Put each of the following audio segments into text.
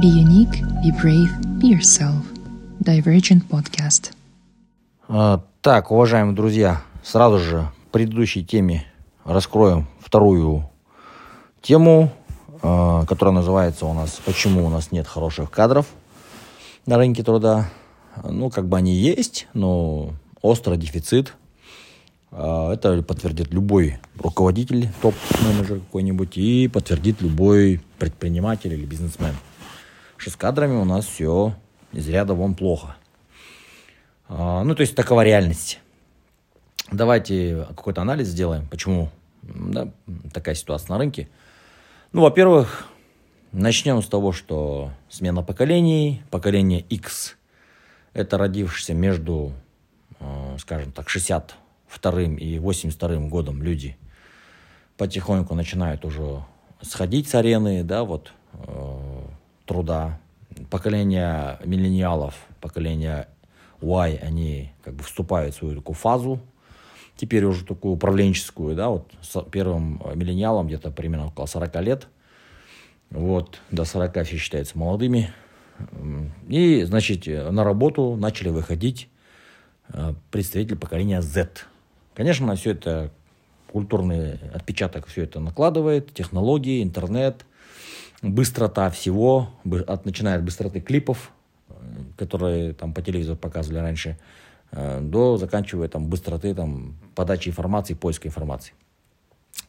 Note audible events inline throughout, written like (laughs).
Be unique, be brave, be yourself. Divergent Podcast. А, Так, уважаемые друзья, сразу же в предыдущей теме раскроем вторую тему, а, которая называется у нас «Почему у нас нет хороших кадров на рынке труда?». Ну, как бы они есть, но острый дефицит. А, Это подтвердит любой руководитель, топ-менеджер какой-нибудь, и подтвердит любой предприниматель или бизнесмен. С кадрами у нас все из ряда вон плохо. А, Ну, то есть такова реальность. Давайте какой-то анализ сделаем, почему да, такая ситуация на рынке. Ну, во-первых, начнем с того, что смена поколений, поколение X, это родившиеся между, э, скажем так, 62 и 82 годом люди потихоньку начинают уже сходить с арены, да, вот, э, труда. Поколение миллениалов, поколение Y, они как бы вступают в свою такую фазу, теперь уже такую управленческую, да, вот с первым миллениалом где-то примерно около 40 лет, вот, до 40 все считаются молодыми, и, значит, на работу начали выходить э, представители поколения Z. Конечно, на все это культурный отпечаток все это накладывает, технологии, интернет, быстрота всего, от, начиная от быстроты клипов, э, которые там по телевизору показывали раньше, э, до заканчивая там быстроты там подачи информации, поиска информации.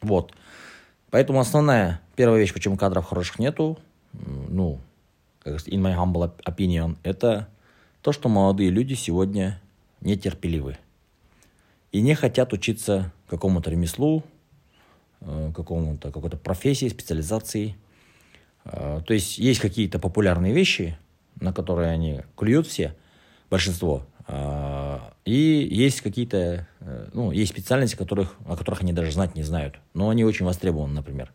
Вот. Поэтому основная, первая вещь, почему кадров хороших нету, ну, in my humble op- opinion, это то, что молодые люди сегодня нетерпеливы и не хотят учиться какому-то ремеслу, э, какому-то какой-то профессии, специализации. Э, То есть есть какие-то популярные вещи, на которые они клюют все, большинство, э, и есть какие-то, э, ну, есть специальности, которых, о которых они даже знать не знают, но они очень востребованы, например.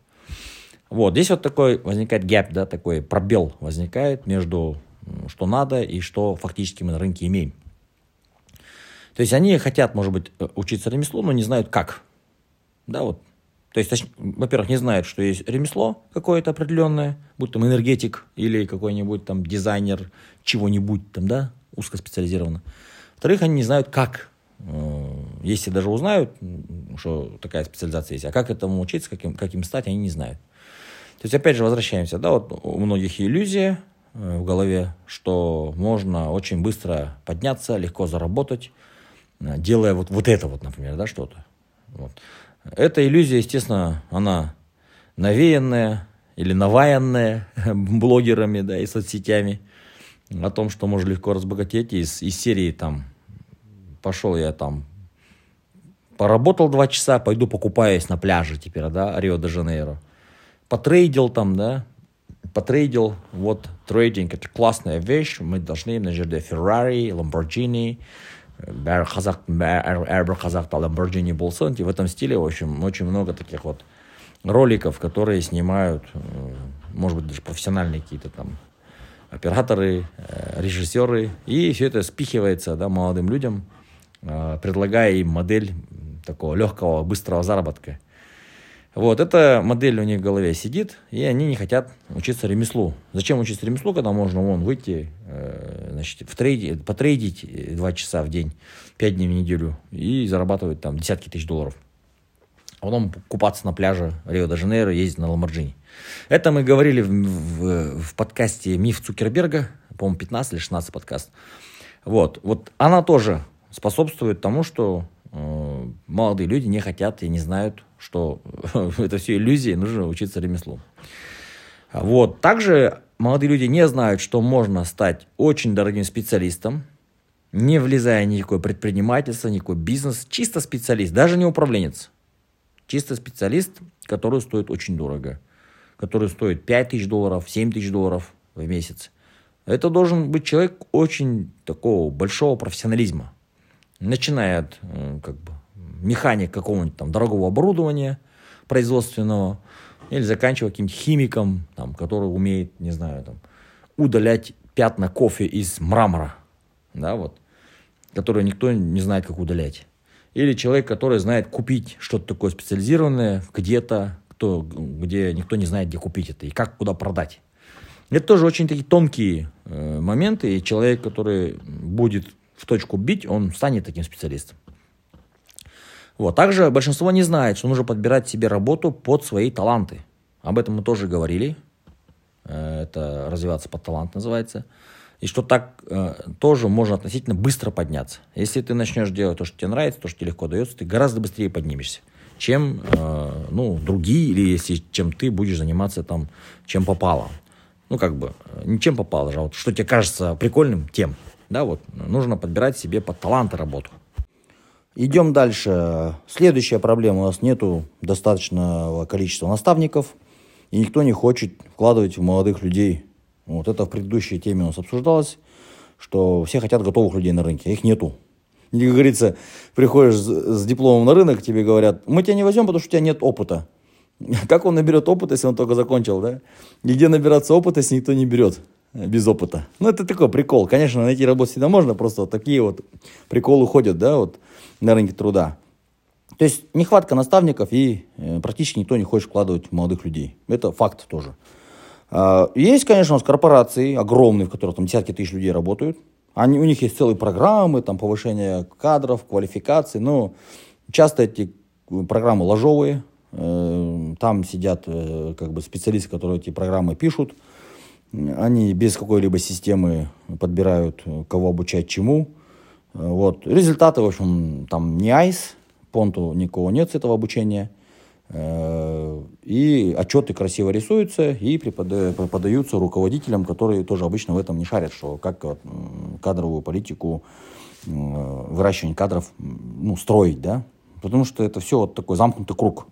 Вот, здесь вот такой возникает гэп, да, такой пробел возникает между что надо и что фактически мы на рынке имеем. То есть они хотят, может быть, э, учиться ремеслу, но не знают как. Да, вот. То есть, во-первых, не знают, что есть ремесло какое-то определенное, будь там энергетик или какой-нибудь там дизайнер чего-нибудь там, да, узкоспециализированно. Во-вторых, они не знают, как. Э, Если даже узнают, что такая специализация есть, а как этому учиться, каким, каким стать, они не знают. То есть, опять же, возвращаемся, да, вот у многих иллюзия э, в голове, что можно очень быстро подняться, легко заработать, э, делая вот, вот это вот, например, да, что-то. Вот. Эта иллюзия, естественно, она навеянная или наваянная (laughs) блогерами, да, и соцсетями о том, что можно легко разбогатеть. Из, из серии там пошел я там поработал два часа, пойду покупаюсь на пляже теперь, да, Рио-де-Жанейро. Потрейдил там, да, потрейдил, вот, трейдинг, это классная вещь, мы должны на жерде Ferrari, Lamborghini, бәрі қазақ бәрі- әрбір қазақта Lamborghini болсын, и в этом стиле, в общем, очень много таких вот роликов, которые снимают, э, может быть, даже профессиональные какие-то там операторы, э, режиссеры, и все это спихивается да, молодым людям, э, предлагая им модель такого легкого, быстрого заработка. Вот, эта модель у них в голове сидит, и они не хотят учиться ремеслу. Зачем учиться ремеслу, когда можно вон выйти, э, значит, в трейде, потрейдить э, два часа в день, пять дней в неделю и зарабатывать там десятки тысяч долларов. А потом купаться на пляже Рио-де-Жанейро, ездить на Ламборджини. Это мы говорили в, в- в подкасте «Миф Цукерберга», по-моему, 15 или 16 подкаст. Вот, вот она тоже способствует тому, что э, молодые люди не хотят и не знают, что (laughs) это все иллюзии, нужно учиться ремеслу. Вот. Также молодые люди не знают, что можно стать очень дорогим специалистом, не влезая ни в никакое предпринимательство, никакой бизнес, чисто специалист, даже не управленец. Чисто специалист, который стоит очень дорого. Который стоит 5 тысяч долларов, 7 тысяч долларов в месяц. Это должен быть человек очень такого большого профессионализма. Начиная от э, как бы, механик какого-нибудь там дорогого оборудования производственного, или заканчивая каким-нибудь химиком, там, который умеет, не знаю, там, удалять пятна кофе из мрамора, да, вот, который никто не знает, как удалять. Или человек, который знает купить что-то такое специализированное где-то, кто, где никто не знает, где купить это и как, куда продать. Это тоже очень такие тонкие э, моменты, и человек, который будет в точку бить, он станет таким специалистом. Вот. Также большинство не знает, что нужно подбирать себе работу под свои таланты. Об этом мы тоже говорили. Э, это развиваться под талант называется. И что так э, тоже можно относительно быстро подняться. Если ты начнешь делать то, что тебе нравится, то, что тебе легко дается, ты гораздо быстрее поднимешься, чем э, ну, другие, или если чем ты будешь заниматься там, чем попало. Ну, как бы, э, не чем попало а вот что тебе кажется прикольным, тем. Да, вот, нужно подбирать себе под таланты работу. Идем дальше. Следующая проблема. У нас нету достаточного количества наставников, и никто не хочет вкладывать в молодых людей. Вот это в предыдущей теме у нас обсуждалось, что все хотят готовых людей на рынке, а их нету. И, как говорится, приходишь с, дипломом на рынок, тебе говорят, мы тебя не возьмем, потому что у тебя нет опыта. (laughs) Как он наберет опыт, если он только закончил, да? И где набираться опыта, если никто не берет без опыта? Ну, это такой прикол. Конечно, найти работу всегда можно, просто вот такие вот приколы ходят, да, вот на рынке труда. То есть нехватка наставников и э, практически никто не хочет вкладывать молодых людей. Это факт тоже. А, есть, конечно, у нас корпорации огромные, в которых там десятки тысяч людей работают. Они, у них есть целые программы, там повышение кадров, квалификации, но часто эти программы ложовые. Э, там сидят э, как бы специалисты, которые эти программы пишут. Они без какой-либо системы подбирают, кого обучать чему. Вот. Результаты, в общем, там не айс, понту никого нет с этого обучения. Э, и отчеты красиво рисуются и преподаются руководителям, которые тоже обычно в этом не шарят, что как кадровую политику, выращивание кадров ну, строить, да, потому что это все вот такой замкнутый круг.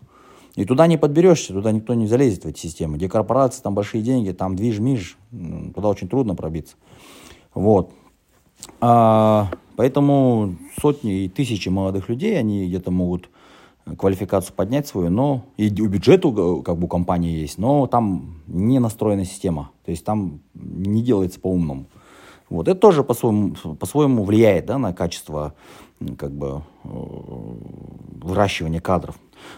И туда не подберешься, туда никто не залезет в эти системы. Где корпорации, там большие деньги, там движ-миж, туда очень трудно пробиться. Вот. А, поэтому сотни и тысячи молодых людей, они где-то могут квалификацию поднять свою, но и у бюджету как бы у компании есть, но там не настроена система, то есть там не делается по-умному. Вот это тоже по-своему, по-своему влияет да, на качество как бы э, выращивания кадров.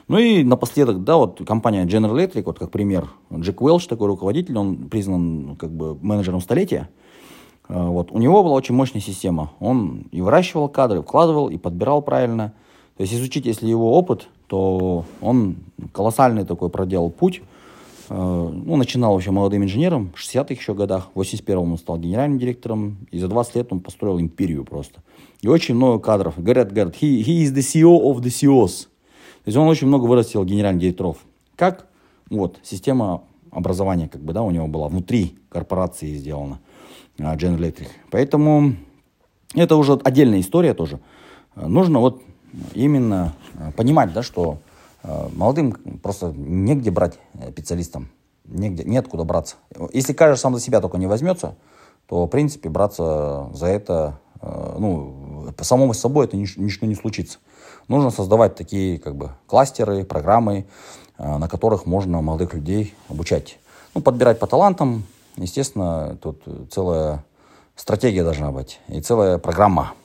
Ну и напоследок, да, вот компания General Electric, вот как пример, Джек Уэлш, такой руководитель, он признан как бы менеджером столетия. Э, вот, у него была очень мощная система. Он и выращивал кадры, вкладывал, и подбирал правильно – то есть изучить, если его опыт, то он колоссальный такой проделал путь. Э, ну, начинал вообще молодым инженером в 60-х еще годах. В 81-м он стал генеральным директором. И за 20 лет он построил империю просто. И очень много кадров. Говорят, говорят, he, he is the CEO of the CEOs. То есть он очень много вырастил генеральных директоров. Как? Вот, система образования как бы, да, у него была внутри корпорации сделана э, General Electric. Поэтому это уже отдельная история тоже. Нужно вот именно э, понимать, да, что молодым просто негде брать э, специалистам, негде, неоткуда браться. Если каждый сам за себя только не возьмется, то, в принципе, браться за это, ну, самому с собой это ничто не случится. Нужно создавать такие, как бы, кластеры, программы, на которых можно молодых людей обучать. Ну, подбирать по талантам, естественно, тут целая стратегия должна быть и целая программа –